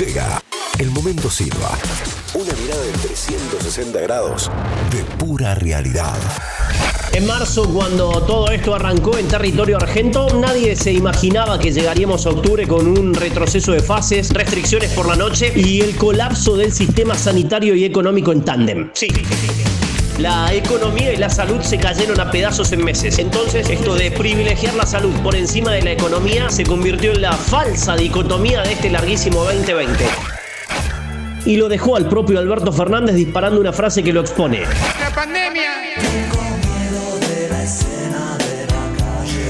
Llega el momento Silva. Una mirada de 360 grados de pura realidad. En marzo, cuando todo esto arrancó en territorio argento, nadie se imaginaba que llegaríamos a octubre con un retroceso de fases, restricciones por la noche y el colapso del sistema sanitario y económico en tándem. Sí. La economía y la salud se cayeron a pedazos en meses. Entonces, esto de privilegiar la salud por encima de la economía se convirtió en la falsa dicotomía de este larguísimo 2020 y lo dejó al propio Alberto Fernández disparando una frase que lo expone. La pandemia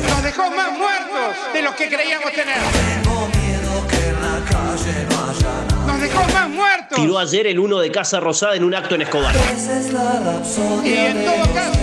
nos dejó más muertos de los que creíamos tener. Nos dejó más Tiró ayer el uno de Casa Rosada en un acto en Escobar. Y en todo caso,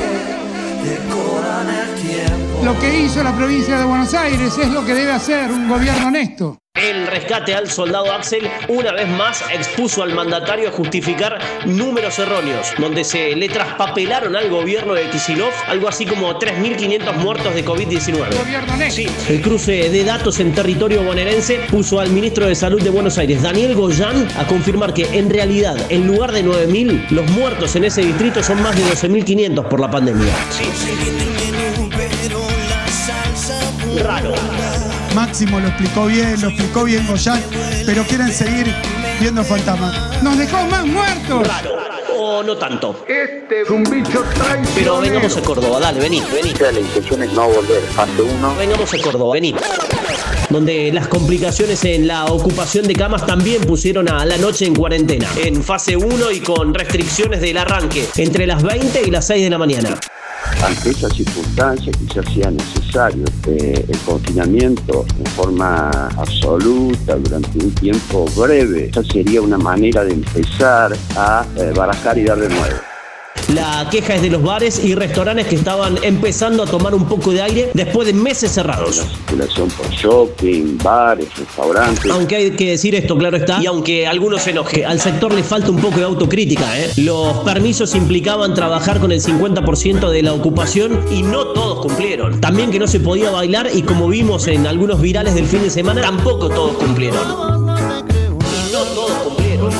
lo que hizo la provincia de Buenos Aires es lo que debe hacer un gobierno honesto. El rescate al soldado Axel una vez más expuso al mandatario a justificar números erróneos, donde se le traspapelaron al gobierno de Kisilov algo así como 3.500 muertos de COVID-19. Gobierno honesto. Sí, el cruce de datos en territorio bonaerense puso al ministro de Salud de Buenos Aires, Daniel Goyán, a confirmar que en realidad, en lugar de 9.000, los muertos en ese distrito son más de 12.500 por la pandemia. Raro. Máximo lo explicó bien, lo explicó bien Goyan, pero quieren seguir viendo fantasmas. Nos dejó más muertos. Raro. O no tanto. Este es un bicho traicionero. Pero vengamos a Córdoba, dale, vení, vení. La intención es no volver fase 1. Vengamos a Córdoba, vení. Donde las complicaciones en la ocupación de camas también pusieron a la noche en cuarentena. En fase 1 y con restricciones del arranque. Entre las 20 y las 6 de la mañana. Ante esas circunstancias quizás sea necesario eh, el confinamiento en forma absoluta durante un tiempo breve. Esa sería una manera de empezar a eh, barajar y dar de nuevo. La queja es de los bares y restaurantes que estaban empezando a tomar un poco de aire después de meses cerrados. La circulación por shopping, bares, restaurantes. Aunque hay que decir esto, claro está, y aunque algunos se enoje, al sector le falta un poco de autocrítica. ¿eh? Los permisos implicaban trabajar con el 50% de la ocupación y no todos cumplieron. También que no se podía bailar y como vimos en algunos virales del fin de semana, tampoco todos cumplieron. Y no todos cumplieron.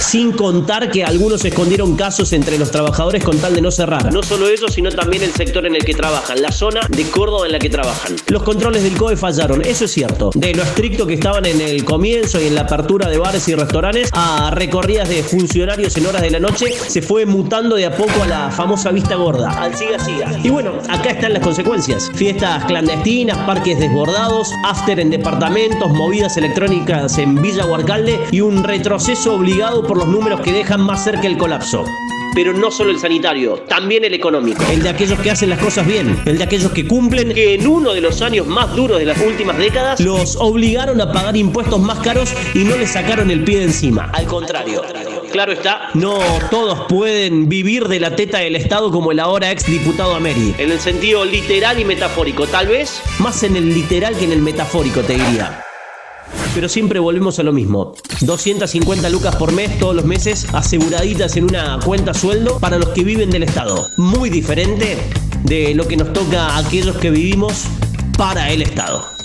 Sin contar que algunos escondieron casos entre los trabajadores con tal de no cerrar. No solo ellos, sino también el sector en el que trabajan, la zona de Córdoba en la que trabajan. Los controles del COE fallaron, eso es cierto. De lo estricto que estaban en el comienzo y en la apertura de bares y restaurantes a recorridas de funcionarios en horas de la noche, se fue mutando de a poco a la famosa vista gorda, al siga siga. Y bueno, acá están las consecuencias. Fiestas clandestinas, parques desbordados, after en departamentos, movidas electrónicas en Villa Huarcalde y un retroceso obligado por los números que dejan más cerca el colapso. Pero no solo el sanitario, también el económico. El de aquellos que hacen las cosas bien, el de aquellos que cumplen, que en uno de los años más duros de las últimas décadas los obligaron a pagar impuestos más caros y no les sacaron el pie de encima. Al contrario. Claro está, no todos pueden vivir de la teta del Estado como el ahora ex diputado Ameri. En el sentido literal y metafórico, tal vez más en el literal que en el metafórico, te diría. Pero siempre volvemos a lo mismo. 250 lucas por mes todos los meses aseguraditas en una cuenta sueldo para los que viven del Estado. Muy diferente de lo que nos toca a aquellos que vivimos para el Estado.